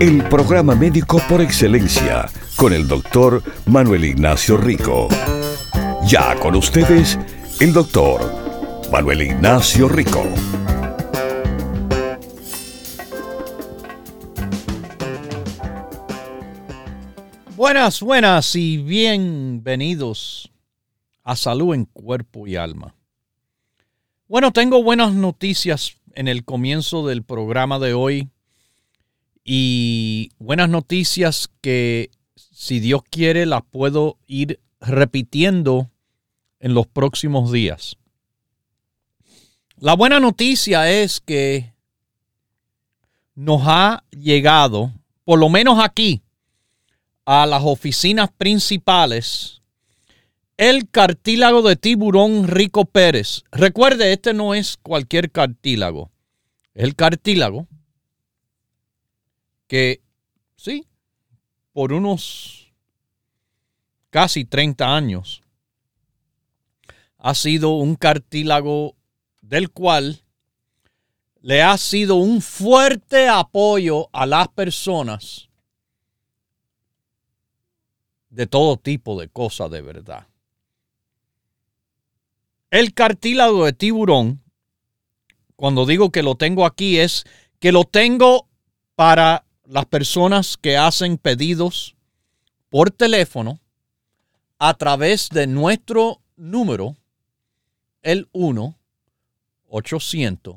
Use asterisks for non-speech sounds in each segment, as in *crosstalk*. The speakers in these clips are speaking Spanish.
El programa médico por excelencia con el doctor Manuel Ignacio Rico. Ya con ustedes, el doctor Manuel Ignacio Rico. Buenas, buenas y bienvenidos a Salud en Cuerpo y Alma. Bueno, tengo buenas noticias en el comienzo del programa de hoy y buenas noticias que si Dios quiere, las puedo ir repitiendo en los próximos días. La buena noticia es que nos ha llegado, por lo menos aquí, a las oficinas principales, el cartílago de tiburón Rico Pérez. Recuerde, este no es cualquier cartílago. El cartílago que, sí, por unos casi 30 años. Ha sido un cartílago del cual le ha sido un fuerte apoyo a las personas de todo tipo de cosas de verdad. El cartílago de tiburón, cuando digo que lo tengo aquí, es que lo tengo para las personas que hacen pedidos por teléfono a través de nuestro número, el 1 800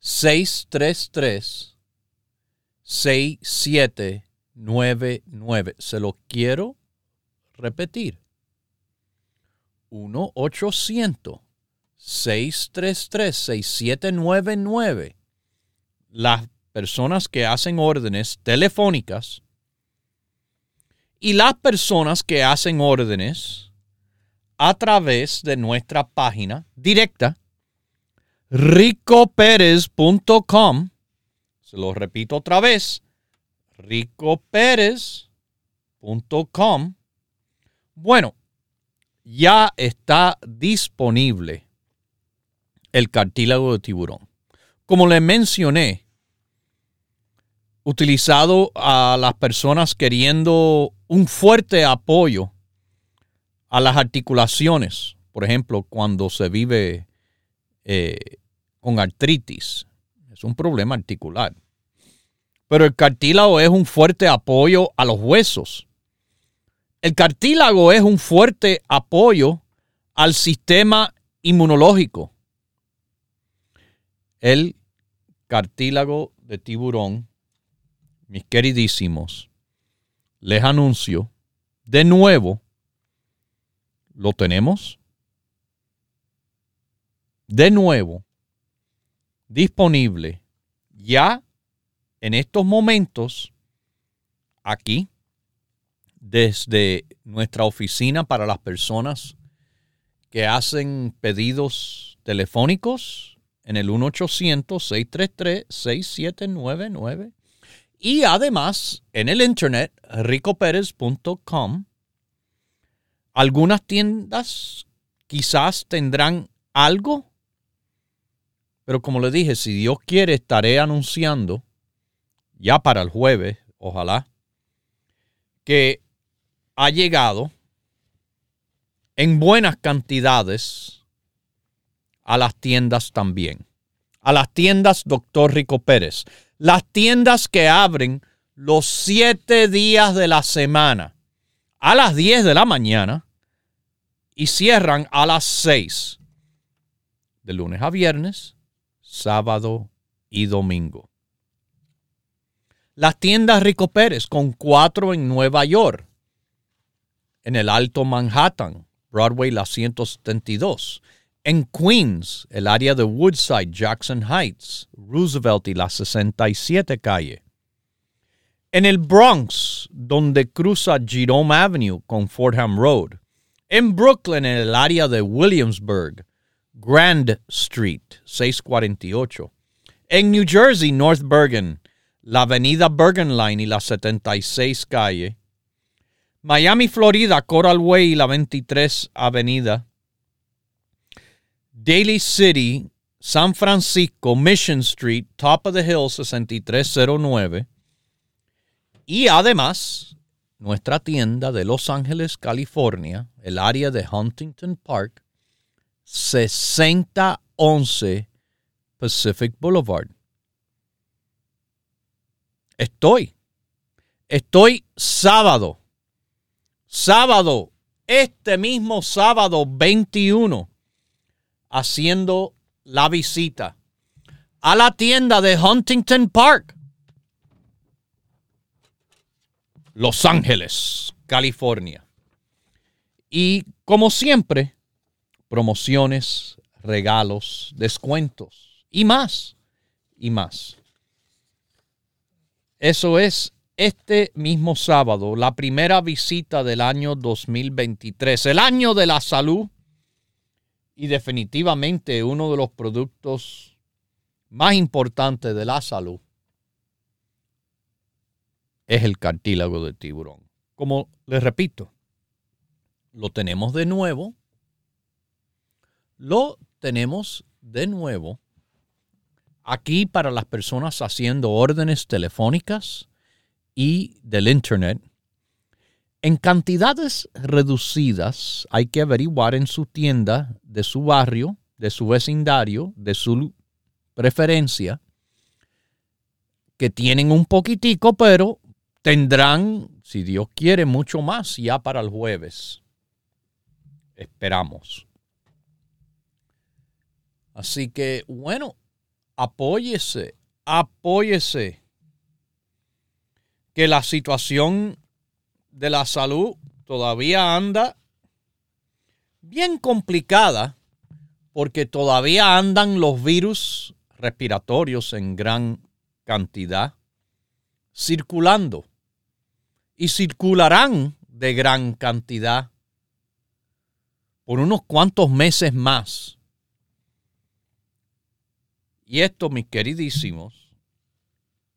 633 6799. Se lo quiero repetir. 1 800 633 6799. Las personas que hacen órdenes telefónicas y las personas que hacen órdenes a través de nuestra página directa ricoperez.com. Se lo repito otra vez, ricoperez.com. Bueno, ya está disponible el cartílago de tiburón. Como le mencioné, utilizado a las personas queriendo un fuerte apoyo a las articulaciones. Por ejemplo, cuando se vive eh, con artritis. Es un problema articular. Pero el cartílago es un fuerte apoyo a los huesos. El cartílago es un fuerte apoyo al sistema inmunológico. El cartílago de tiburón mis queridísimos, les anuncio de nuevo, lo tenemos de nuevo disponible ya en estos momentos aquí desde nuestra oficina para las personas que hacen pedidos telefónicos en el 1-800-633-6799 y además, en el internet, ricoperez.com, algunas tiendas quizás tendrán algo, pero como le dije, si Dios quiere, estaré anunciando ya para el jueves, ojalá, que ha llegado en buenas cantidades a las tiendas también. A las tiendas Doctor Rico Pérez las tiendas que abren los siete días de la semana. A las 10 de la mañana y cierran a las 6 de lunes a viernes, sábado y domingo. Las tiendas Rico Pérez con cuatro en Nueva York, en el Alto Manhattan, Broadway la 172 en Queens, el área de Woodside, Jackson Heights, Roosevelt y la 67 calle. En el Bronx, donde cruza Jerome Avenue con Fordham Road. En Brooklyn, en el área de Williamsburg, Grand Street, 648. En New Jersey, North Bergen, la avenida Bergen Line y la 76 calle. Miami, Florida, Coral Way y la 23 avenida. Daly City, San Francisco, Mission Street, Top of the Hill, 6309. Y además, nuestra tienda de Los Ángeles, California, el área de Huntington Park, 6011 Pacific Boulevard. Estoy. Estoy sábado. Sábado. Este mismo sábado 21. Haciendo la visita a la tienda de Huntington Park. Los Ángeles, California. Y como siempre, promociones, regalos, descuentos y más, y más. Eso es este mismo sábado, la primera visita del año 2023, el año de la salud y definitivamente uno de los productos más importantes de la salud es el cartílago de tiburón. Como les repito, lo tenemos de nuevo. Lo tenemos de nuevo aquí para las personas haciendo órdenes telefónicas y del Internet. En cantidades reducidas hay que averiguar en su tienda de su barrio, de su vecindario, de su preferencia, que tienen un poquitico, pero tendrán, si Dios quiere, mucho más ya para el jueves. Esperamos. Así que, bueno, apóyese, apóyese. Que la situación de la salud todavía anda bien complicada porque todavía andan los virus respiratorios en gran cantidad circulando y circularán de gran cantidad por unos cuantos meses más. Y esto, mis queridísimos,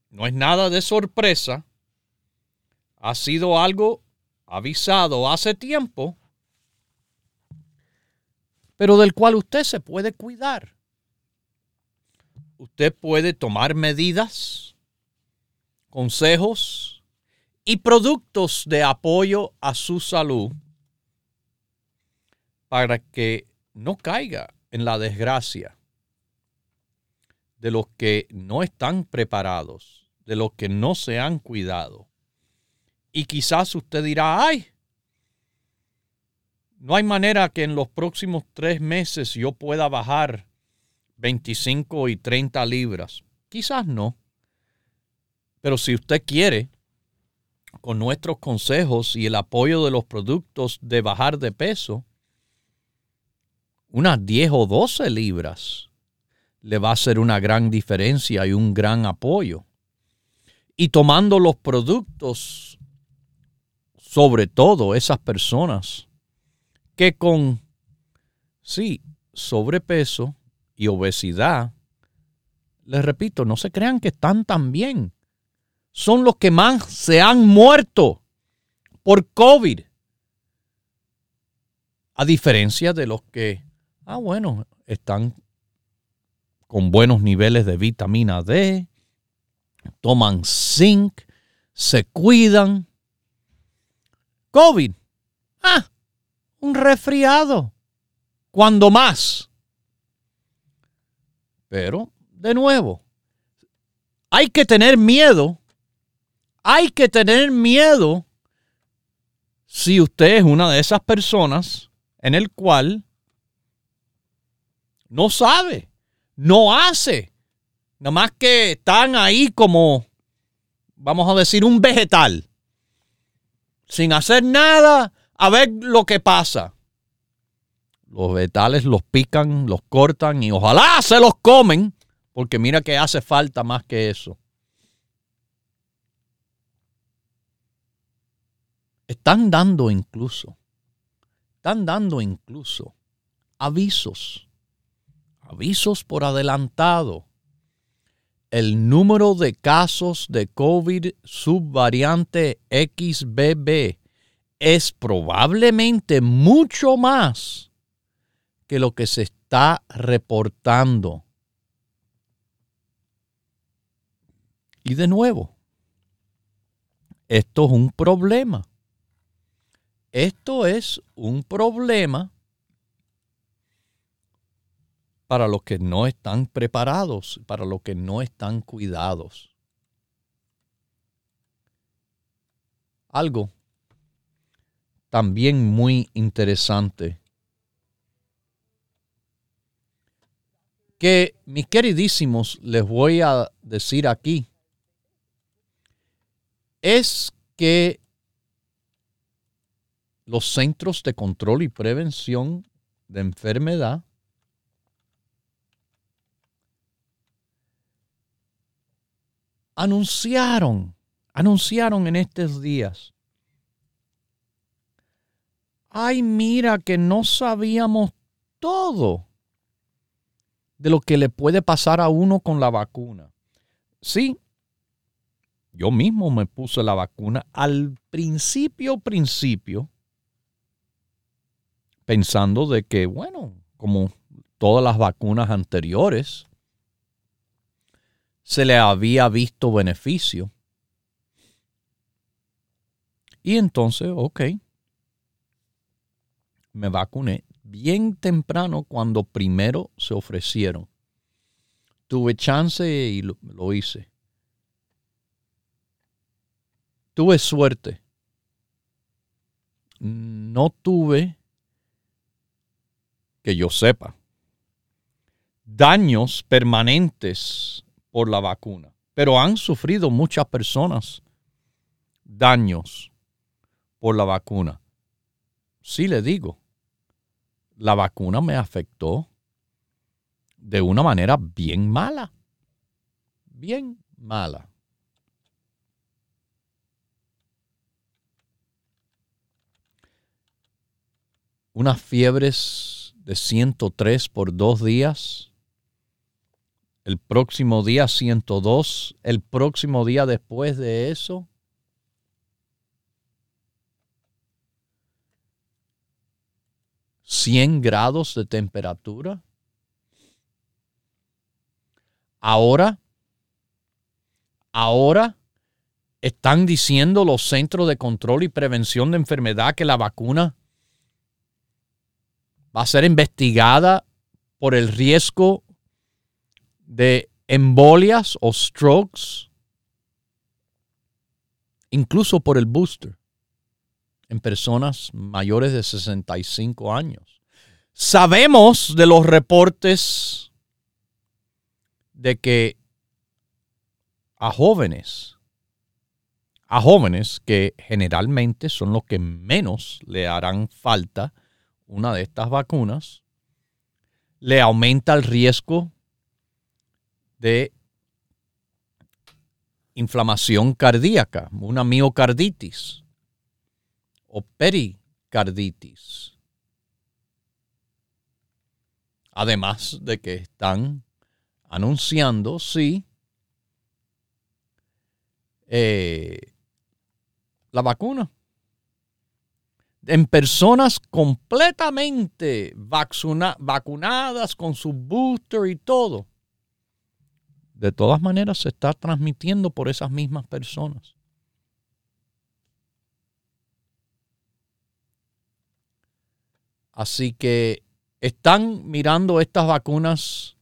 no es nada de sorpresa, ha sido algo avisado hace tiempo, pero del cual usted se puede cuidar. Usted puede tomar medidas, consejos, y productos de apoyo a su salud para que no caiga en la desgracia de los que no están preparados, de los que no se han cuidado. Y quizás usted dirá, ay, no hay manera que en los próximos tres meses yo pueda bajar 25 y 30 libras. Quizás no. Pero si usted quiere, con nuestros consejos y el apoyo de los productos de bajar de peso, unas 10 o 12 libras le va a hacer una gran diferencia y un gran apoyo. Y tomando los productos, sobre todo esas personas que con, sí, sobrepeso y obesidad, les repito, no se crean que están tan bien son los que más se han muerto por COVID. A diferencia de los que, ah, bueno, están con buenos niveles de vitamina D, toman zinc, se cuidan. COVID, ah, un resfriado, cuando más. Pero, de nuevo, hay que tener miedo. Hay que tener miedo si usted es una de esas personas en el cual no sabe, no hace, nada más que están ahí como, vamos a decir, un vegetal, sin hacer nada, a ver lo que pasa. Los vegetales los pican, los cortan y ojalá se los comen, porque mira que hace falta más que eso. están dando incluso, están dando incluso avisos, avisos por adelantado. El número de casos de COVID subvariante XBB es probablemente mucho más que lo que se está reportando. Y de nuevo, esto es un problema. Esto es un problema para los que no están preparados, para los que no están cuidados. Algo también muy interesante que mis queridísimos les voy a decir aquí es que los centros de control y prevención de enfermedad anunciaron, anunciaron en estos días, ay mira que no sabíamos todo de lo que le puede pasar a uno con la vacuna. Sí, yo mismo me puse la vacuna al principio, principio, pensando de que, bueno, como todas las vacunas anteriores, se le había visto beneficio. Y entonces, ok, me vacuné bien temprano cuando primero se ofrecieron. Tuve chance y lo, lo hice. Tuve suerte. No tuve, que yo sepa, daños permanentes por la vacuna. Pero han sufrido muchas personas daños por la vacuna. Sí le digo, la vacuna me afectó de una manera bien mala. Bien mala. unas fiebres de 103 por dos días, el próximo día 102, el próximo día después de eso. ¿100 grados de temperatura? Ahora, ahora están diciendo los centros de control y prevención de enfermedad que la vacuna va a ser investigada por el riesgo de embolias o strokes, incluso por el booster en personas mayores de 65 años. Sabemos de los reportes de que a jóvenes, a jóvenes que generalmente son los que menos le harán falta una de estas vacunas, le aumenta el riesgo de inflamación cardíaca, una miocarditis o pericarditis. Además de que están anunciando, sí, eh, la vacuna en personas completamente vacunadas con su booster y todo. De todas maneras se está transmitiendo por esas mismas personas. Así que están mirando estas vacunas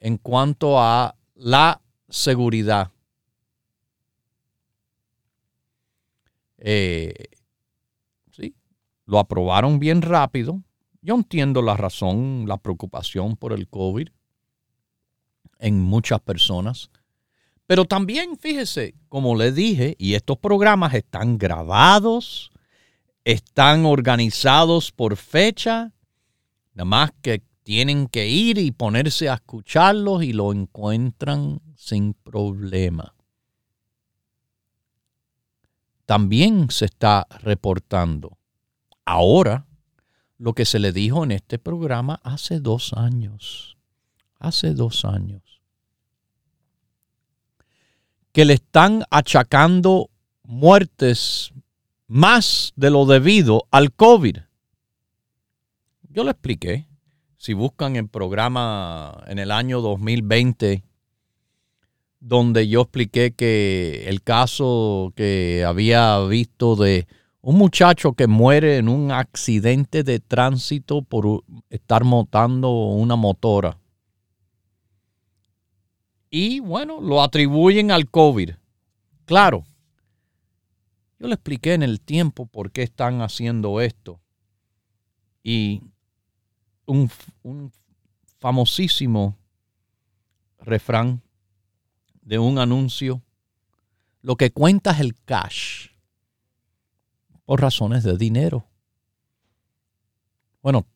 en cuanto a la seguridad. Eh, lo aprobaron bien rápido. Yo entiendo la razón, la preocupación por el COVID en muchas personas. Pero también, fíjese, como le dije, y estos programas están grabados, están organizados por fecha, nada más que tienen que ir y ponerse a escucharlos y lo encuentran sin problema. también se está reportando. Ahora, lo que se le dijo en este programa hace dos años, hace dos años, que le están achacando muertes más de lo debido al COVID. Yo le expliqué. Si buscan el programa en el año 2020, donde yo expliqué que el caso que había visto de un muchacho que muere en un accidente de tránsito por estar montando una motora. Y bueno, lo atribuyen al COVID. Claro, yo le expliqué en el tiempo por qué están haciendo esto. Y un, famosísimo refrán de un anuncio, lo que cuenta es el cash por razones de dinero. Bueno,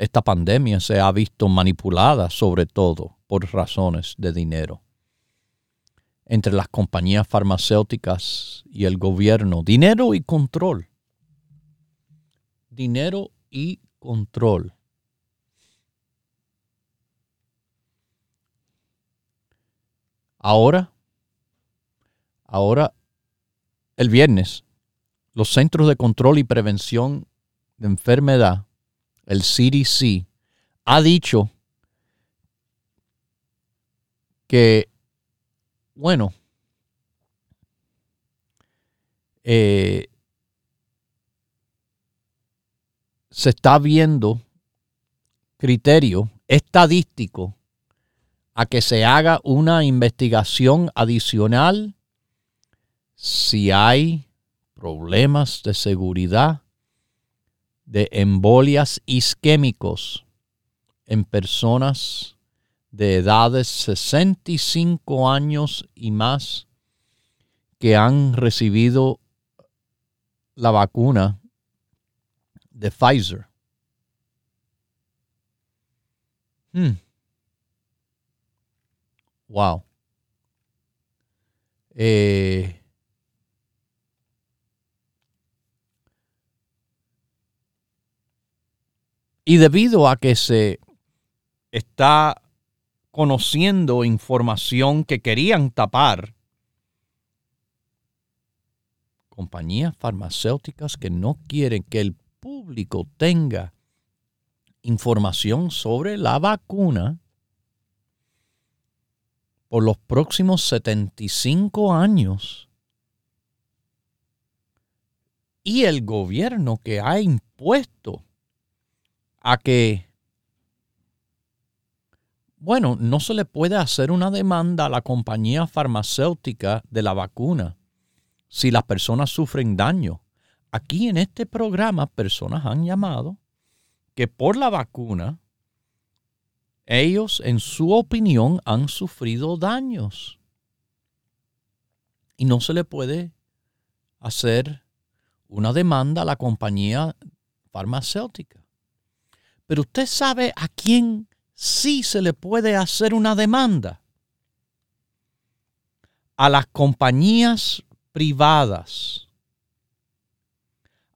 esta pandemia se ha visto manipulada sobre todo por razones de dinero entre las compañías farmacéuticas y el gobierno. Dinero y control. Dinero y control. Ahora, ahora, el viernes, los Centros de Control y Prevención de Enfermedad, el CDC, ha dicho que, bueno, eh, se está viendo criterio estadístico a que se haga una investigación adicional si hay problemas de seguridad de embolias isquémicos en personas de edades 65 años y más que han recibido la vacuna de Pfizer. Hmm. Wow. Eh, y debido a que se está conociendo información que querían tapar, compañías farmacéuticas que no quieren que el público tenga información sobre la vacuna, por los próximos 75 años. Y el gobierno que ha impuesto a que, bueno, no se le puede hacer una demanda a la compañía farmacéutica de la vacuna si las personas sufren daño. Aquí en este programa personas han llamado que por la vacuna ellos, en su opinión, han sufrido daños. Y no se le puede hacer una demanda a la compañía farmacéutica. Pero usted sabe a quién sí se le puede hacer una demanda. A las compañías privadas.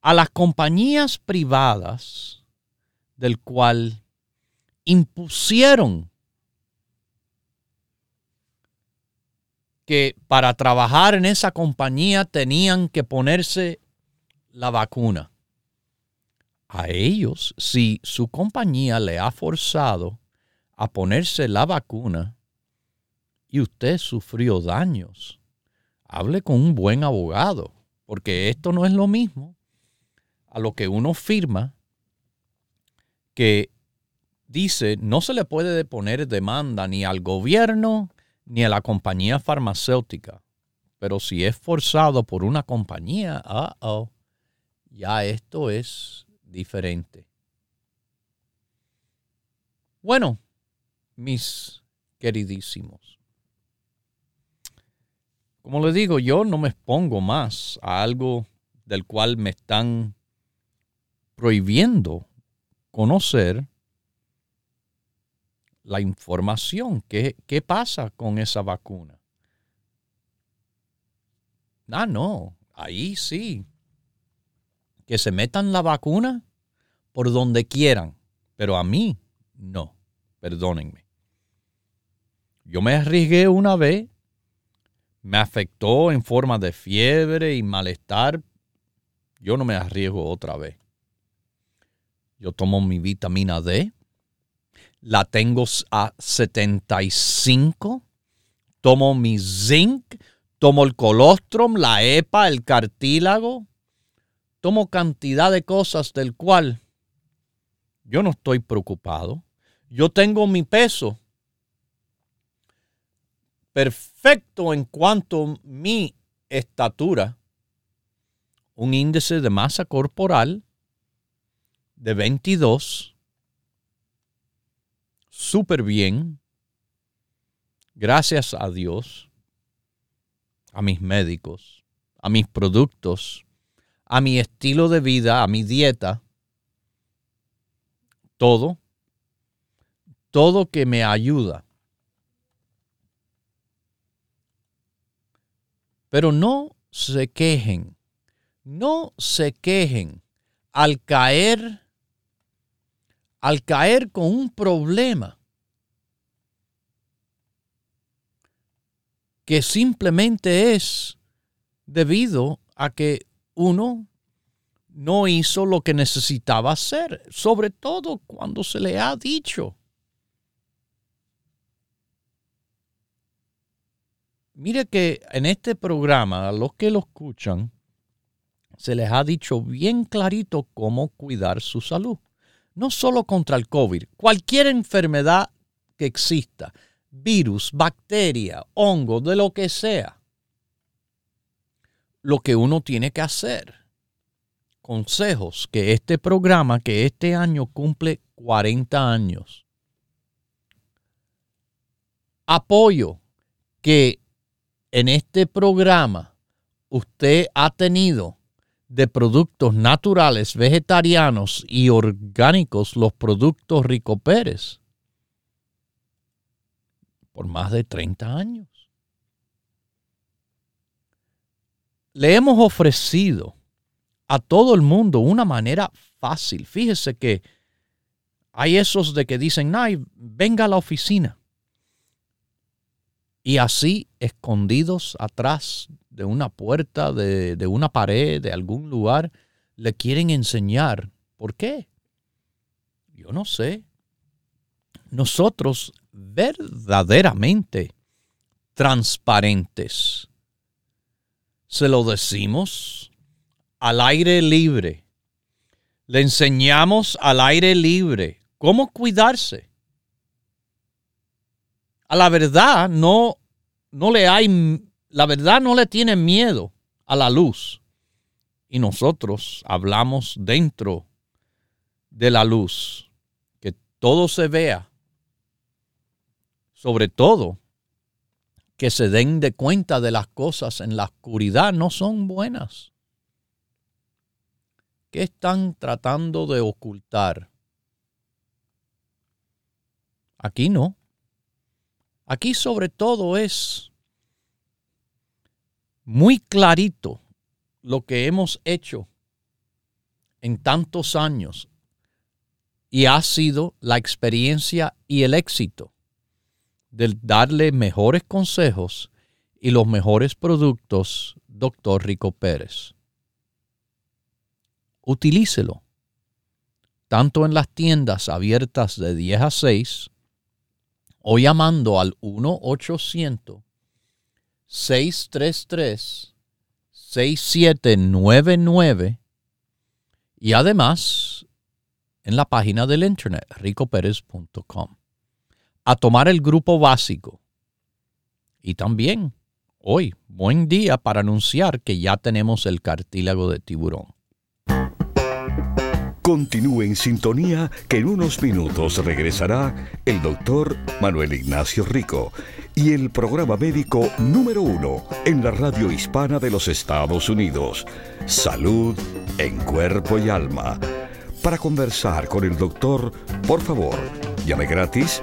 A las compañías privadas del cual impusieron que para trabajar en esa compañía tenían que ponerse la vacuna. A ellos, si su compañía le ha forzado a ponerse la vacuna y usted sufrió daños, hable con un buen abogado, porque esto no es lo mismo a lo que uno firma que dice no se le puede deponer demanda ni al gobierno ni a la compañía farmacéutica. Pero si es forzado por una compañía, oh, ya esto es diferente. Bueno, mis queridísimos, como les digo, yo no me expongo más a algo del cual me están prohibiendo conocer la información. ¿Qué, ¿Qué pasa con esa vacuna? Ah, no, ahí sí. Que se metan la vacuna por donde quieran, pero a mí no, perdónenme. Yo me arriesgué una vez, me afectó en forma de fiebre y malestar. Yo no me arriesgo otra vez. Yo tomo mi vitamina D, la tengo a 75, tomo mi zinc, tomo el colostrum, la EPA, el cartílago, tomo cantidad de cosas del cual yo no estoy preocupado. Yo tengo mi peso perfecto en cuanto a mi estatura, un índice de masa corporal de 22, súper bien, gracias a Dios, a mis médicos, a mis productos, a mi estilo de vida, a mi dieta, todo, todo que me ayuda. Pero no se quejen, no se quejen al caer, al caer con un problema que simplemente es debido a que uno no hizo lo que necesitaba hacer, sobre todo cuando se le ha dicho. Mire que en este programa, a los que lo escuchan, se les ha dicho bien clarito cómo cuidar su salud. No solo contra el COVID, cualquier enfermedad que exista, virus, bacteria, hongo, de lo que sea. Lo que uno tiene que hacer consejos que este programa, que este año cumple 40 años, apoyo que en este programa usted ha tenido de productos naturales, vegetarianos y orgánicos, los productos Rico Pérez, por más de 30 años. Le hemos ofrecido a todo el mundo una manera fácil. Fíjese que hay esos de que dicen, no, venga a la oficina. Y así, escondidos atrás de una puerta, de una pared, de algún lugar, le quieren enseñar. ¿Por qué? Yo no sé. Nosotros verdaderamente transparentes. Se lo decimos al aire libre. Le enseñamos al aire libre cómo cuidarse. A la verdad no, no le hay, la verdad no le tiene miedo a la luz. Y nosotros hablamos dentro de la luz, que todo se vea, sobre todo que se den de cuenta de las cosas en la oscuridad no son buenas. ¿Qué están tratando de ocultar? Aquí no. Aquí sobre todo es muy clarito lo que hemos hecho en tantos años y ha sido la experiencia y el éxito de darle mejores consejos y los mejores productos, doctor Rico Pérez utilícelo. Tanto en las tiendas abiertas de 10 a 6 o llamando al 1-800-633-6799 y además en la página del internet ricoperez.com. A tomar el grupo básico. Y también hoy, buen día para anunciar que ya tenemos el cartílago de tiburón. Continúe en sintonía que en unos minutos regresará el doctor Manuel Ignacio Rico y el programa médico número uno en la radio hispana de los Estados Unidos, Salud en Cuerpo y Alma. Para conversar con el doctor, por favor, llame gratis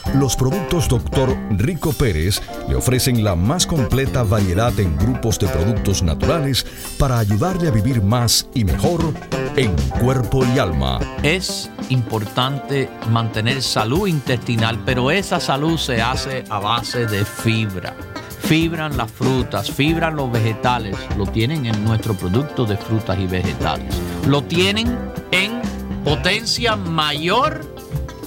Los productos Dr. Rico Pérez le ofrecen la más completa variedad en grupos de productos naturales para ayudarle a vivir más y mejor en cuerpo y alma. Es importante mantener salud intestinal, pero esa salud se hace a base de fibra. Fibran las frutas, fibran los vegetales, lo tienen en nuestro producto de frutas y vegetales. Lo tienen en potencia mayor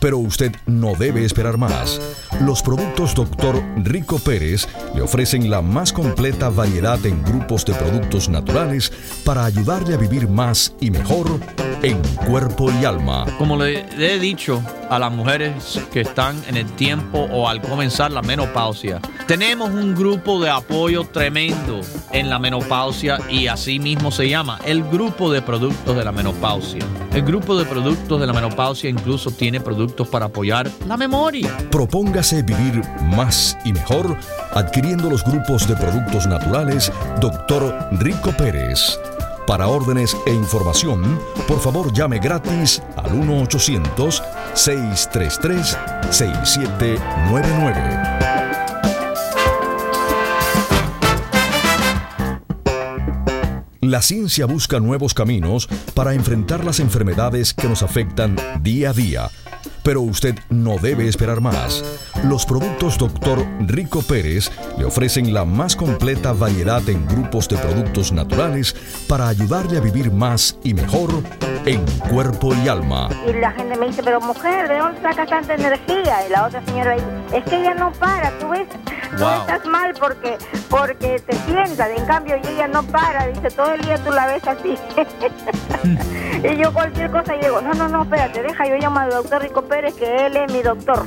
Pero usted no debe esperar más. Los productos Dr. Rico Pérez le ofrecen la más completa variedad en grupos de productos naturales para ayudarle a vivir más y mejor en cuerpo y alma. Como le he dicho a las mujeres que están en el tiempo o al comenzar la menopausia, tenemos un grupo de apoyo tremendo en la menopausia y así mismo se llama el grupo de productos de la menopausia. El grupo de productos de la menopausia incluso tiene productos para apoyar la memoria. Vivir más y mejor adquiriendo los grupos de productos naturales Dr. Rico Pérez. Para órdenes e información, por favor llame gratis al 1-800-633-6799. La ciencia busca nuevos caminos para enfrentar las enfermedades que nos afectan día a día. Pero usted no debe esperar más. Los productos Dr. Rico Pérez le ofrecen la más completa variedad en grupos de productos naturales para ayudarle a vivir más y mejor en cuerpo y alma. Y la gente me dice, pero mujer, ¿de dónde sacas tanta energía? Y la otra señora dice, es que ella no para, tú ves, *laughs* tú Wow. estás mal porque porque te sientas, en cambio y ella no para, dice, todo el día tú la ves así. *laughs* y yo cualquier cosa y digo, no, no, no, espérate, deja, yo llamo al doctor Rico Pérez, que él es mi doctor.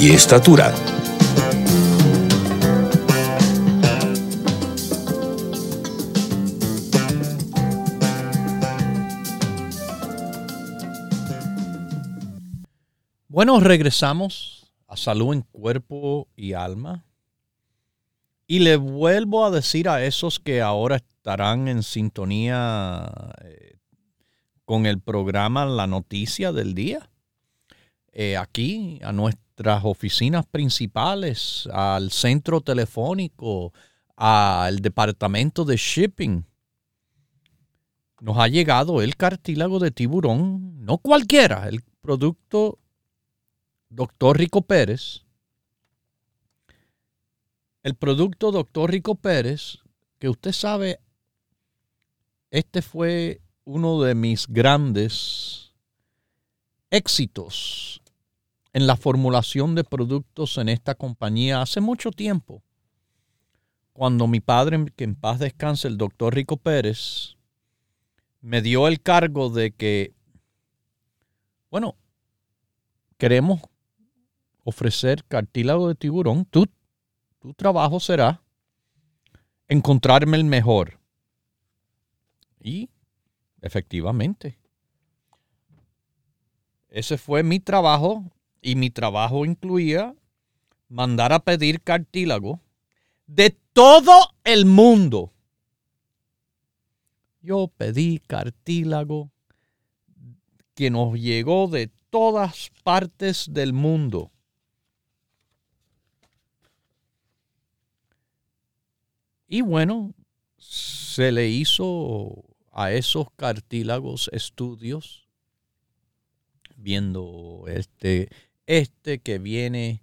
y estatura. Bueno, regresamos a salud en cuerpo y alma. Y le vuelvo a decir a esos que ahora estarán en sintonía eh, con el programa La Noticia del Día. Eh, aquí, a nuestras oficinas principales, al centro telefónico, al departamento de shipping. Nos ha llegado el cartílago de tiburón, no cualquiera, el producto Doctor Rico Pérez, el producto Doctor Rico Pérez, que usted sabe, este fue uno de mis grandes éxitos en la formulación de productos en esta compañía hace mucho tiempo. Cuando mi padre, que en paz descanse, el doctor Rico Pérez, me dio el cargo de que, bueno, queremos ofrecer cartílago de tiburón, tu, tu trabajo será encontrarme el mejor. Y efectivamente, ese fue mi trabajo y mi trabajo incluía mandar a pedir cartílago de todo el mundo. Yo pedí cartílago que nos llegó de todas partes del mundo. Y bueno, se le hizo a esos cartílagos estudios, viendo este, este que viene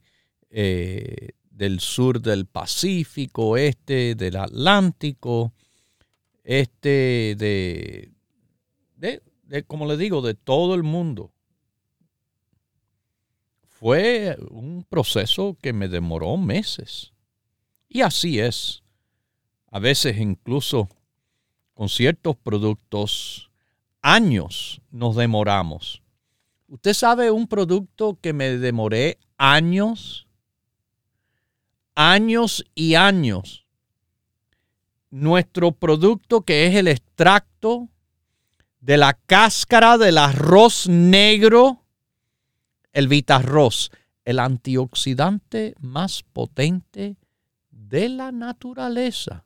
eh, del sur del Pacífico, este del Atlántico, este de, de, de, como le digo, de todo el mundo. Fue un proceso que me demoró meses. Y así es a veces incluso con ciertos productos, años nos demoramos. ¿Usted sabe un producto que me demoré años? Años y años. Nuestro producto que es el extracto de la cáscara del arroz negro, el Vitarroz, el antioxidante más potente de la naturaleza.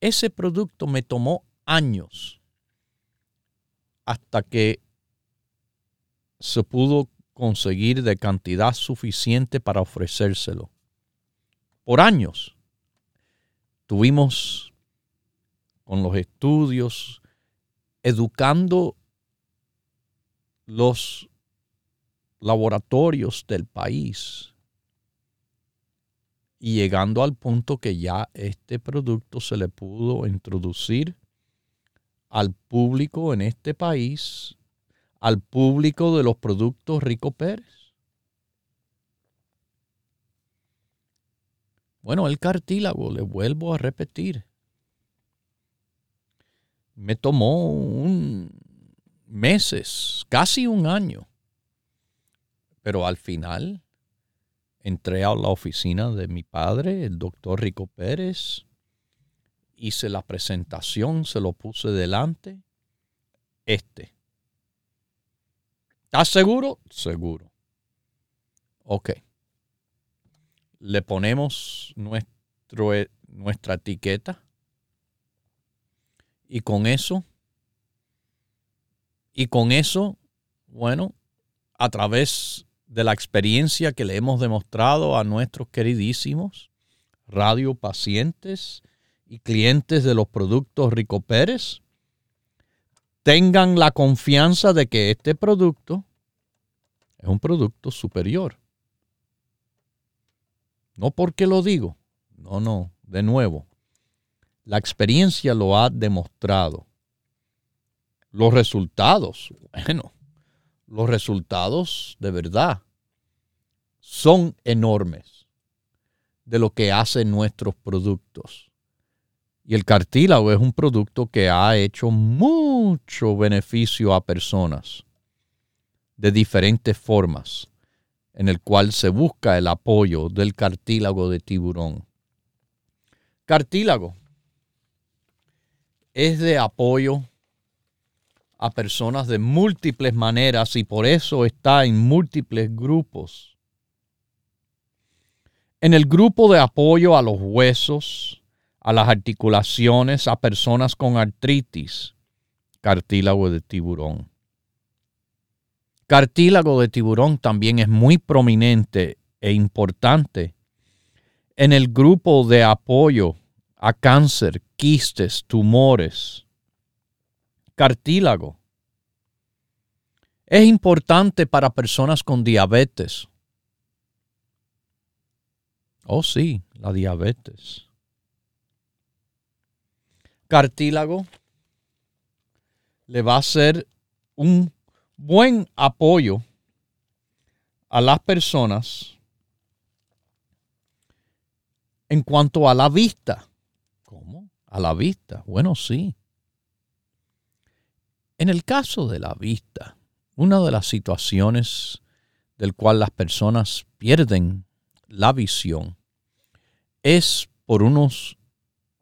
Ese producto me tomó años hasta que se pudo conseguir de cantidad suficiente para ofrecérselo. Por años tuvimos con los estudios, educando los laboratorios del país y llegando al punto que ya este producto se le pudo introducir al público en este país, al público de los productos Rico Pérez. Bueno, el cartílago, le vuelvo a repetir, me tomó un meses, casi un año, pero al final entré a la oficina de mi padre, el doctor Rico Pérez, hice la presentación, se lo puse delante. Este. ¿Estás seguro? Seguro. Ok. Le ponemos nuestro, eh, nuestra etiqueta. Y con eso, y con eso, bueno, a través de la experiencia que le hemos demostrado a nuestros queridísimos radio pacientes y clientes de los productos Rico Pérez, tengan la confianza de que este producto es un producto superior. No porque lo digo, no, no, de nuevo, la experiencia lo ha demostrado. Los resultados, bueno, los resultados de verdad son enormes de lo que hacen nuestros productos. Y el cartílago es un producto que ha hecho mucho beneficio a personas de diferentes formas, en el cual se busca el apoyo del cartílago de tiburón. Cartílago es de apoyo a personas de múltiples maneras y por eso está en múltiples grupos. En el grupo de apoyo a los huesos, a las articulaciones, a personas con artritis, cartílago de tiburón. Cartílago de tiburón también es muy prominente e importante en el grupo de apoyo a cáncer, quistes, tumores, cartílago. Es importante para personas con diabetes. Oh sí, la diabetes. Cartílago le va a ser un buen apoyo a las personas en cuanto a la vista. ¿Cómo? A la vista. Bueno, sí. En el caso de la vista, una de las situaciones del cual las personas pierden la visión es por unos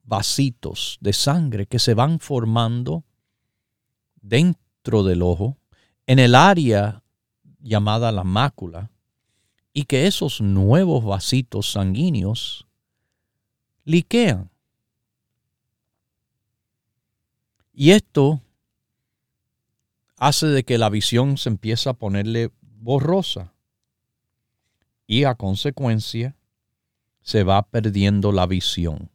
vasitos de sangre que se van formando dentro del ojo, en el área llamada la mácula, y que esos nuevos vasitos sanguíneos liquean. Y esto hace de que la visión se empiece a ponerle borrosa y a consecuencia se va perdiendo la visión.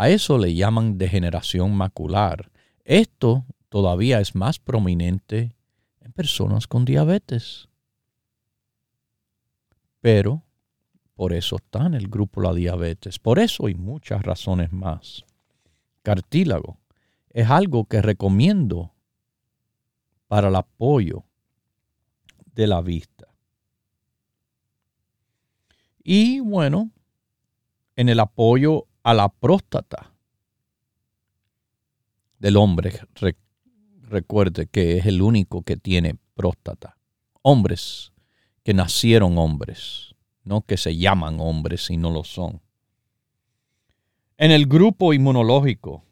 A eso le llaman degeneración macular. Esto todavía es más prominente en personas con diabetes. Pero por eso está en el grupo la diabetes. Por eso hay muchas razones más. Cartílago es algo que recomiendo para el apoyo de la vista. Y bueno, en el apoyo a la próstata del hombre, recuerde que es el único que tiene próstata. Hombres que nacieron hombres, no que se llaman hombres y no lo son. En el grupo inmunológico,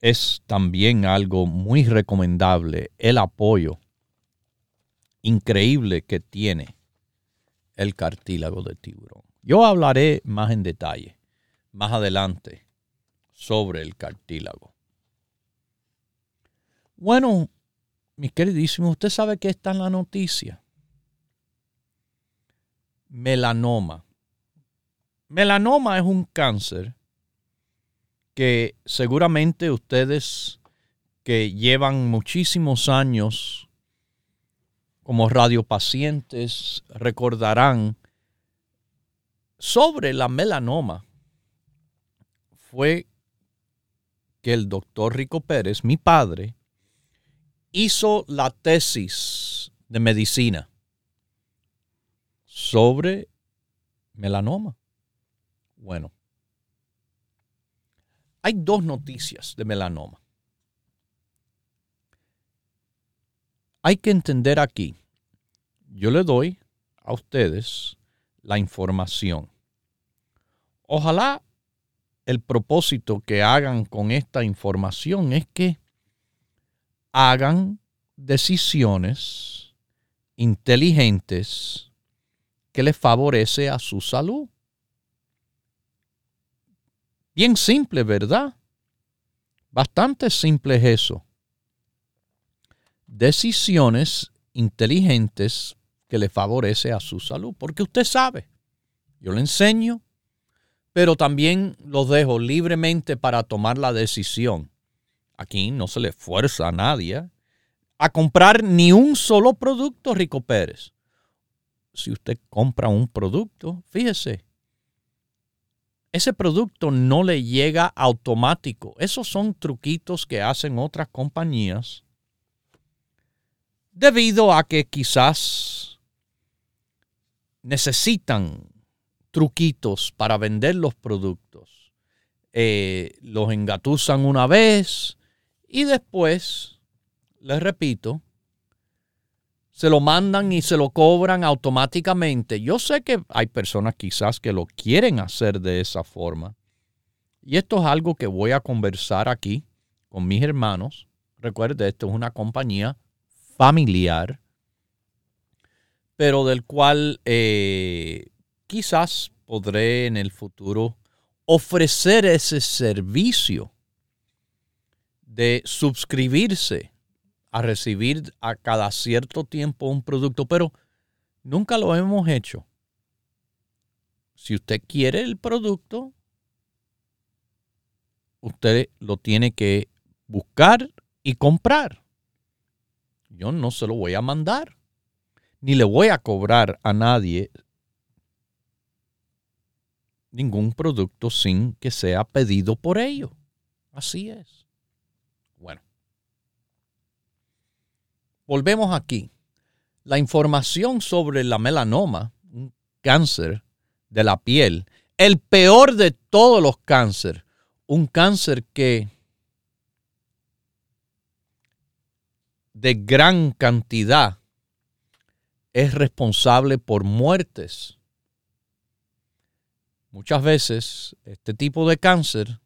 es también algo muy recomendable el apoyo increíble que tiene el cartílago de tiburón. Yo hablaré más en detalle más adelante sobre el cartílago. Bueno, mis queridísimos, usted sabe que está en la noticia. Melanoma. Melanoma es un cáncer que seguramente ustedes que llevan muchísimos años como radiopacientes recordarán sobre la melanoma fue que el doctor Rico Pérez, mi padre, hizo la tesis de medicina sobre melanoma. Bueno, hay dos noticias de melanoma. Hay que entender aquí, yo le doy a ustedes la información. Ojalá el propósito que hagan con esta información es que hagan decisiones inteligentes que les favorece a su salud. Bien simple, ¿verdad? Bastante simple es eso. Decisiones inteligentes que le favorece a su salud, porque usted sabe, yo le enseño, pero también los dejo libremente para tomar la decisión. Aquí no se le fuerza a nadie a comprar ni un solo producto, Rico Pérez. Si usted compra un producto, fíjese, ese producto no le llega automático. Esos son truquitos que hacen otras compañías debido a que quizás necesitan truquitos para vender los productos. Eh, los engatusan una vez y después, les repito, se lo mandan y se lo cobran automáticamente. Yo sé que hay personas quizás que lo quieren hacer de esa forma. Y esto es algo que voy a conversar aquí con mis hermanos. Recuerde, esto es una compañía familiar, pero del cual eh, quizás podré en el futuro ofrecer ese servicio de suscribirse a recibir a cada cierto tiempo un producto, pero nunca lo hemos hecho. Si usted quiere el producto, usted lo tiene que buscar y comprar. Yo no se lo voy a mandar, ni le voy a cobrar a nadie ningún producto sin que sea pedido por ello. Así es. Bueno, volvemos aquí. La información sobre la melanoma, un cáncer de la piel, el peor de todos los cánceres, un cáncer que de gran cantidad es responsable por muertes. Muchas veces este tipo de cáncer,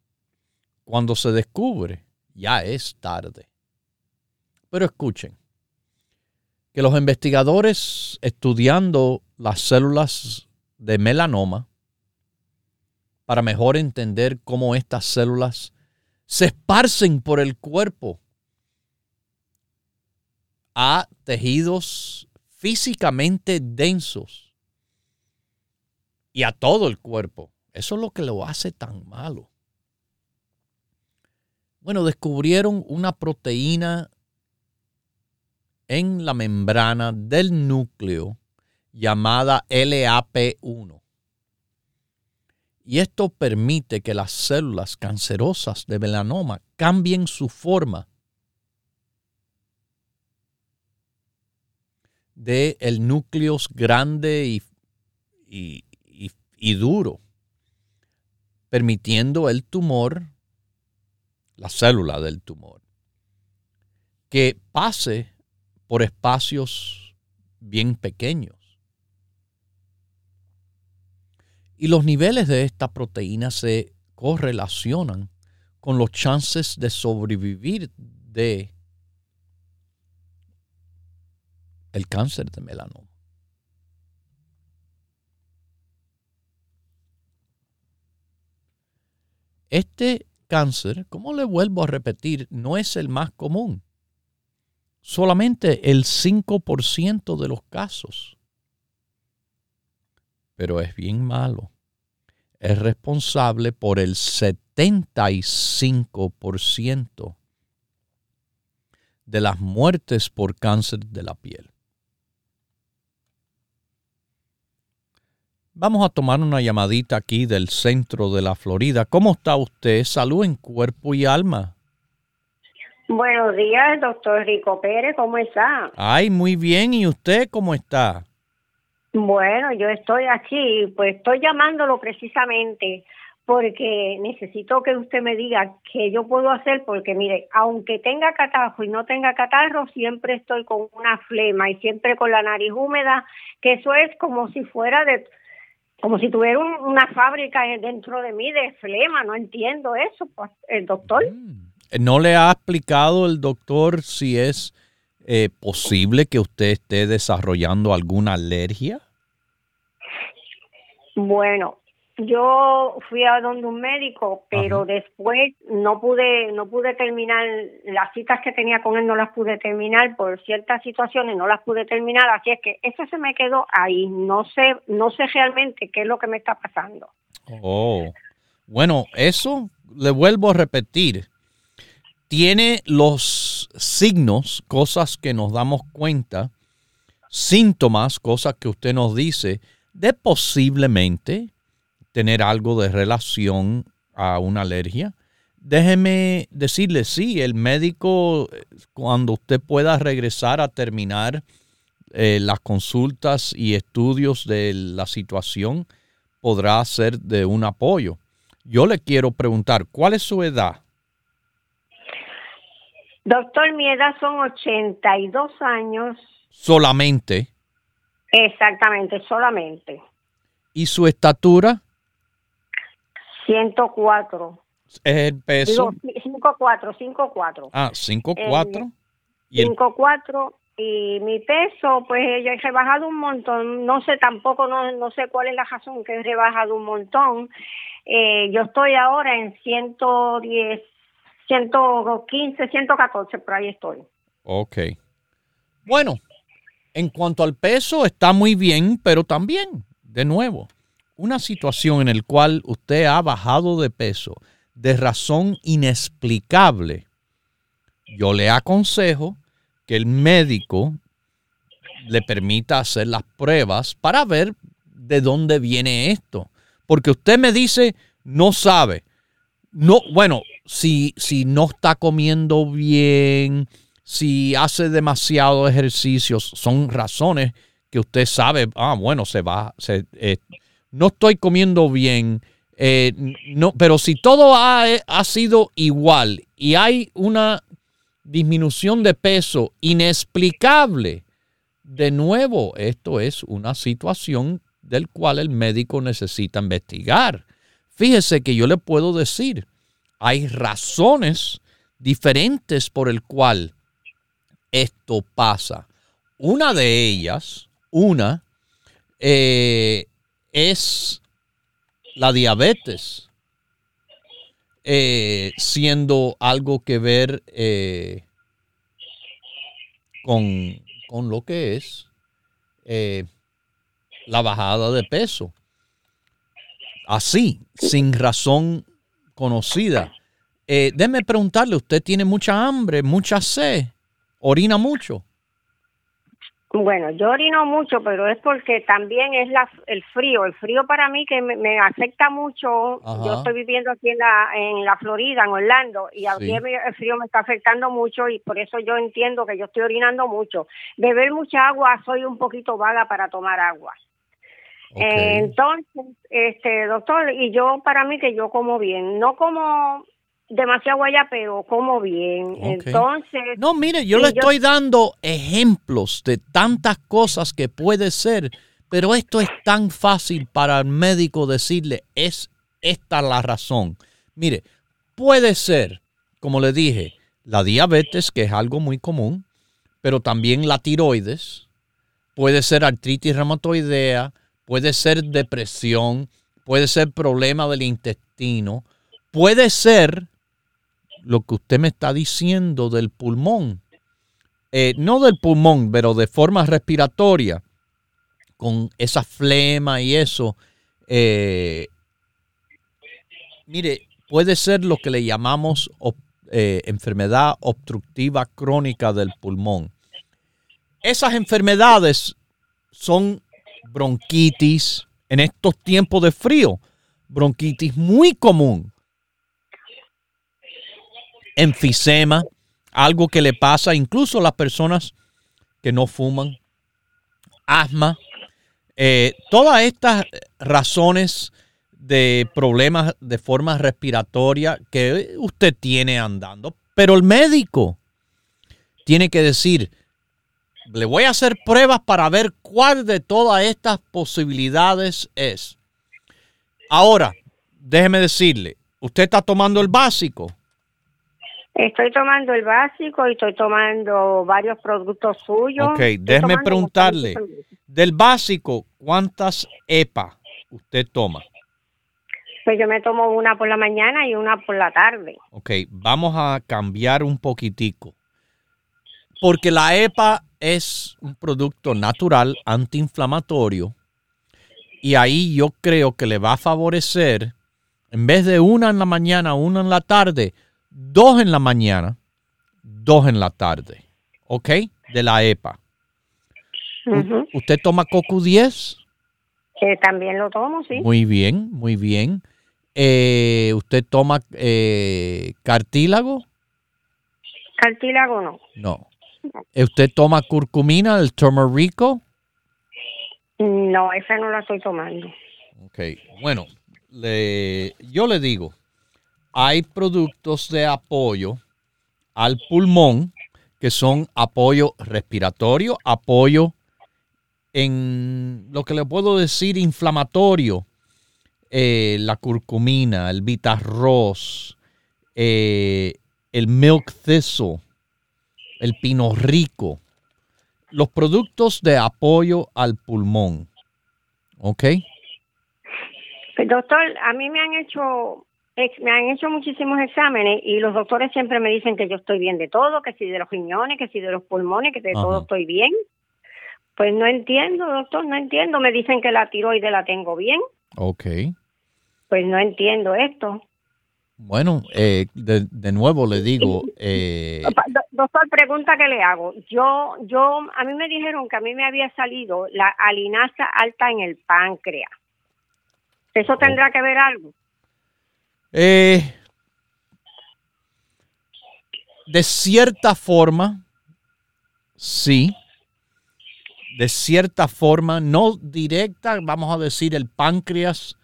cuando se descubre, ya es tarde. Pero escuchen, que los investigadores estudiando las células de melanoma para mejor entender cómo estas células se esparcen por el cuerpo a tejidos físicamente densos y a todo el cuerpo. Eso es lo que lo hace tan malo. Bueno, descubrieron una proteína en la membrana del núcleo llamada LAP1. Y esto permite que las células cancerosas de melanoma cambien su forma de el núcleo grande y, y duro, permitiendo el tumor, la célula del tumor, que pase por espacios bien pequeños. Y los niveles de esta proteína se correlacionan con los chances de sobrevivir de el cáncer de melanoma. Este cáncer, como le vuelvo a repetir, no es el más común. Solamente el 5% de los casos pero es bien malo. Es responsable por el 75% de las muertes por cáncer de la piel. Vamos a tomar una llamadita aquí del centro de la Florida. ¿Cómo está usted? Salud en cuerpo y alma. Buenos días, doctor Rico Pérez. ¿Cómo está? Ay, muy bien. ¿Y usted cómo está? Bueno, yo estoy aquí, pues estoy llamándolo precisamente porque necesito que usted me diga qué yo puedo hacer, porque mire, aunque tenga catarro y no tenga catarro, siempre estoy con una flema y siempre con la nariz húmeda, que eso es como si fuera de, como si tuviera una fábrica dentro de mí de flema, no entiendo eso, pues, el doctor. Mm. ¿No le ha explicado el doctor si es eh, posible que usted esté desarrollando alguna alergia? Bueno, yo fui a donde un médico, pero después no pude no pude terminar las citas que tenía con él no las pude terminar por ciertas situaciones, no las pude terminar, así es que eso se me quedó ahí, no sé no sé realmente qué es lo que me está pasando. Oh. Bueno, eso le vuelvo a repetir. Tiene los signos, cosas que nos damos cuenta, síntomas, cosas que usted nos dice de posiblemente tener algo de relación a una alergia. déjeme decirle, sí, el médico, cuando usted pueda regresar a terminar eh, las consultas y estudios de la situación, podrá ser de un apoyo. Yo le quiero preguntar, ¿cuál es su edad? Doctor, mi edad son 82 años. Solamente. Exactamente, solamente. ¿Y su estatura? 104. ¿Es el peso? 5'4, 5'4. Ah, 5'4. Eh, 5'4 y mi peso, pues yo he rebajado un montón. No sé tampoco, no, no sé cuál es la razón que he rebajado un montón. Eh, yo estoy ahora en 110, 115, 114, por ahí estoy. Ok. Bueno, en cuanto al peso, está muy bien, pero también, de nuevo, una situación en la cual usted ha bajado de peso de razón inexplicable, yo le aconsejo que el médico le permita hacer las pruebas para ver de dónde viene esto. Porque usted me dice, no sabe. No, bueno, si, si no está comiendo bien, si hace demasiado ejercicios, son razones que usted sabe, ah, bueno, se va, se, eh, no estoy comiendo bien, eh, no, pero si todo ha, ha sido igual y hay una disminución de peso inexplicable, de nuevo, esto es una situación del cual el médico necesita investigar. Fíjese que yo le puedo decir, hay razones diferentes por el cual esto pasa. Una de ellas, una, eh, es la diabetes, eh, siendo algo que ver eh, con, con, lo que es la bajada de peso. Así, sin razón conocida. Eh, déjeme preguntarle, ¿usted tiene mucha hambre, mucha sed? ¿Orina mucho? Bueno, yo orino mucho, pero es porque también es la, el frío. El frío para mí que me, afecta mucho. Yo estoy viviendo aquí en la, en la Florida, en Orlando, y aquí el frío me está afectando mucho y por eso yo entiendo que yo estoy orinando mucho. Beber mucha agua, soy un poquito vaga para tomar agua. entonces, este doctor, y yo para mí que yo como bien, no como demasiado allá, pero como bien. Entonces. No, mire, yo le estoy dando ejemplos de tantas cosas que puede ser, pero esto es tan fácil para el médico decirle, es esta la razón. Mire, puede ser, como le dije, la diabetes, que es algo muy común, pero también la tiroides, puede ser artritis reumatoidea, puede ser depresión, puede ser problema del intestino, puede ser lo que usted me está diciendo del pulmón. Eh, no del pulmón, pero de forma respiratoria, con esa flema y eso. Eh, mire, puede ser lo que le llamamos eh, enfermedad obstructiva crónica del pulmón. Esas enfermedades son bronquitis en estos tiempos de frío, bronquitis muy común enfisema, algo que le pasa incluso a las personas que no fuman, asma, eh, todas estas razones de problemas de forma respiratoria que usted tiene andando, pero el médico tiene que decir, le voy a hacer pruebas para ver cuál de todas estas posibilidades es. Ahora, déjeme decirle, usted está tomando el básico. Estoy tomando el básico y estoy tomando varios productos suyos. Ok, déjeme preguntarle, del básico, ¿cuántas EPA usted toma? Pues yo me tomo una por la mañana y una por la tarde. Ok, vamos a cambiar un poquitico. Porque la EPA es un producto natural antiinflamatorio y ahí yo creo que le va a favorecer, en vez de una en la mañana, una en la tarde, dos en la mañana, dos en la tarde, ¿ok? De la EPA. ¿Usted toma CoQ10? también lo tomo, sí. Muy bien, muy bien. Eh, ¿Usted toma eh, cartílago? Cartílago no. No. ¿Usted toma curcumina, el turmerico? No, esa no la estoy tomando. Ok, bueno, le, yo le digo, hay productos de apoyo al pulmón que son apoyo respiratorio, apoyo en lo que le puedo decir inflamatorio, eh, la curcumina, el vitarroz, eh, el milk thistle, el pino rico, los productos de apoyo al pulmón. ¿Ok? Doctor, a mí me han hecho me han hecho muchísimos exámenes y los doctores siempre me dicen que yo estoy bien de todo, que si de los riñones, que si de los pulmones, que de todo estoy bien. Pues no entiendo, doctor, no entiendo. Me dicen que la tiroide la tengo bien. Ok. Pues no entiendo esto. Bueno, eh, de, nuevo le digo. Eh, doctor, pregunta que le hago. Yo, yo, a mí me dijeron que a mí me había salido la alinasa alta en el páncreas. ¿Eso tendrá que ver algo? Eh, de cierta forma, sí. De cierta forma, no directa, vamos a decir, el páncreas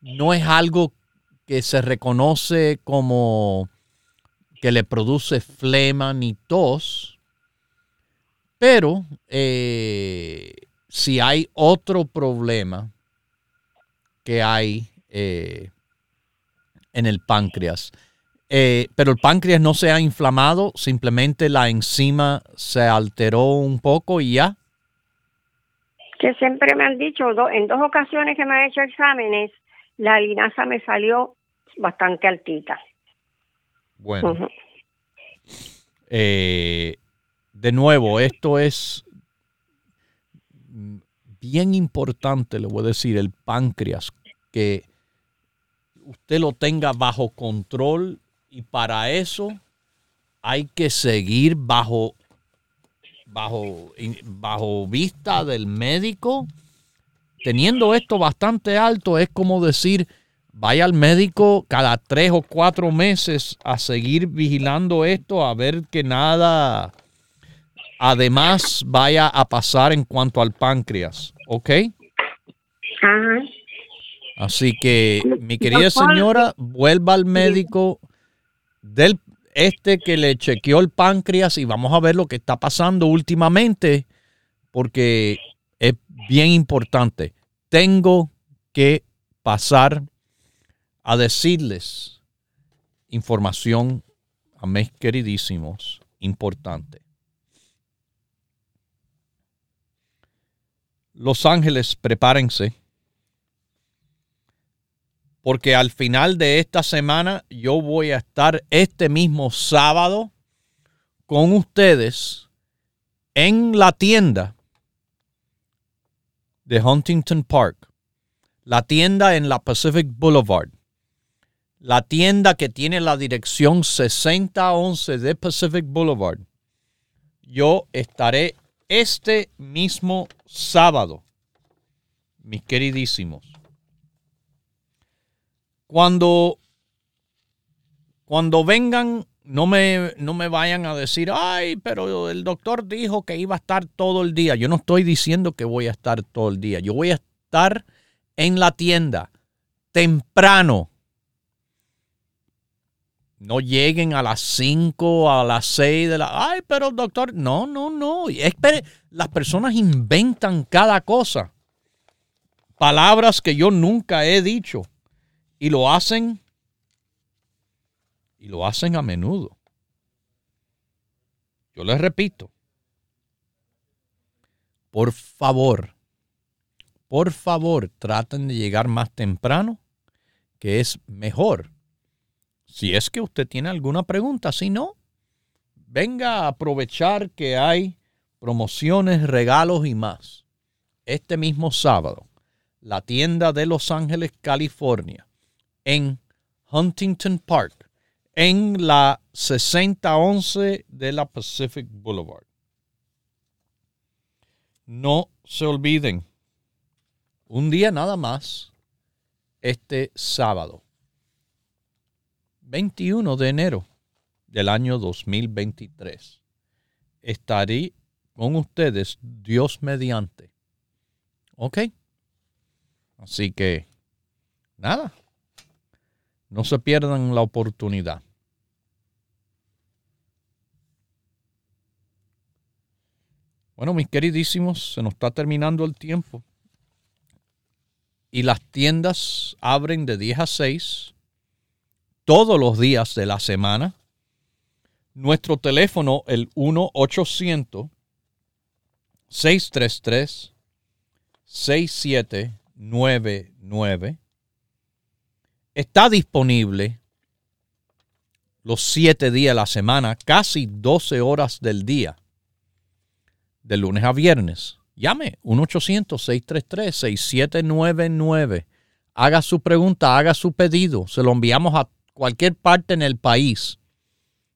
no es algo que se reconoce como que le produce flema ni tos, pero eh, si hay otro problema que hay eh, en el páncreas, eh, pero el páncreas no se ha inflamado, simplemente la enzima se alteró un poco y ya. Que siempre me han dicho, en dos ocasiones que me han hecho exámenes, la linaza me salió bastante altita. Bueno. Eh, de nuevo, esto es bien importante, le voy a decir, el páncreas, que usted lo tenga bajo control y para eso hay que seguir bajo, bajo, bajo vista del médico. Teniendo esto bastante alto es como decir, vaya al médico cada tres o cuatro meses a seguir vigilando esto, a ver que nada además vaya a pasar en cuanto al páncreas, ¿ok? Así que, mi querida señora, vuelva al médico del este que le chequeó el páncreas y vamos a ver lo que está pasando últimamente, porque es bien importante. Tengo que pasar a decirles información a mis queridísimos importante. Los Ángeles, prepárense, porque al final de esta semana yo voy a estar este mismo sábado con ustedes en la tienda de Huntington Park, la tienda en la Pacific Boulevard la tienda que tiene la dirección 6011 de Pacific Boulevard, yo estaré este mismo sábado, mis queridísimos. Cuando, cuando vengan, no me, no me vayan a decir, ay, pero el doctor dijo que iba a estar todo el día. Yo no estoy diciendo que voy a estar todo el día. Yo voy a estar en la tienda temprano no lleguen a las 5, a las 6 de la... Ay, pero doctor, no, no, no. Las personas inventan cada cosa. Palabras que yo nunca he dicho. Y lo hacen. Y lo hacen a menudo. Yo les repito. Por favor, por favor, traten de llegar más temprano, que es mejor si es que usted tiene alguna pregunta, si no, venga a aprovechar que hay promociones, regalos y más. Este mismo sábado, la tienda de Los Ángeles, California, en Huntington Park, en la 6011 de la Pacific Boulevard. No se olviden, un día nada más, este sábado 21 de enero del año 2023. Estaré con ustedes, Dios mediante. ¿Ok? Así que, nada, no se pierdan la oportunidad. Bueno, mis queridísimos, se nos está terminando el tiempo. Y las tiendas abren de 10 a 6 todos los días de la semana. Nuestro teléfono, el 1-800-633-6799, está disponible los 7 días de la semana, casi 12 horas del día, de lunes a viernes. Llame 1-800-633-6799. Haga su pregunta, haga su pedido. Se lo enviamos a cualquier parte en el país.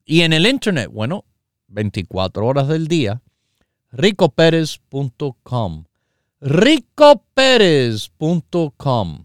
Y en el internet, bueno, 24 horas del día, ricoperez.com. ricoperez.com.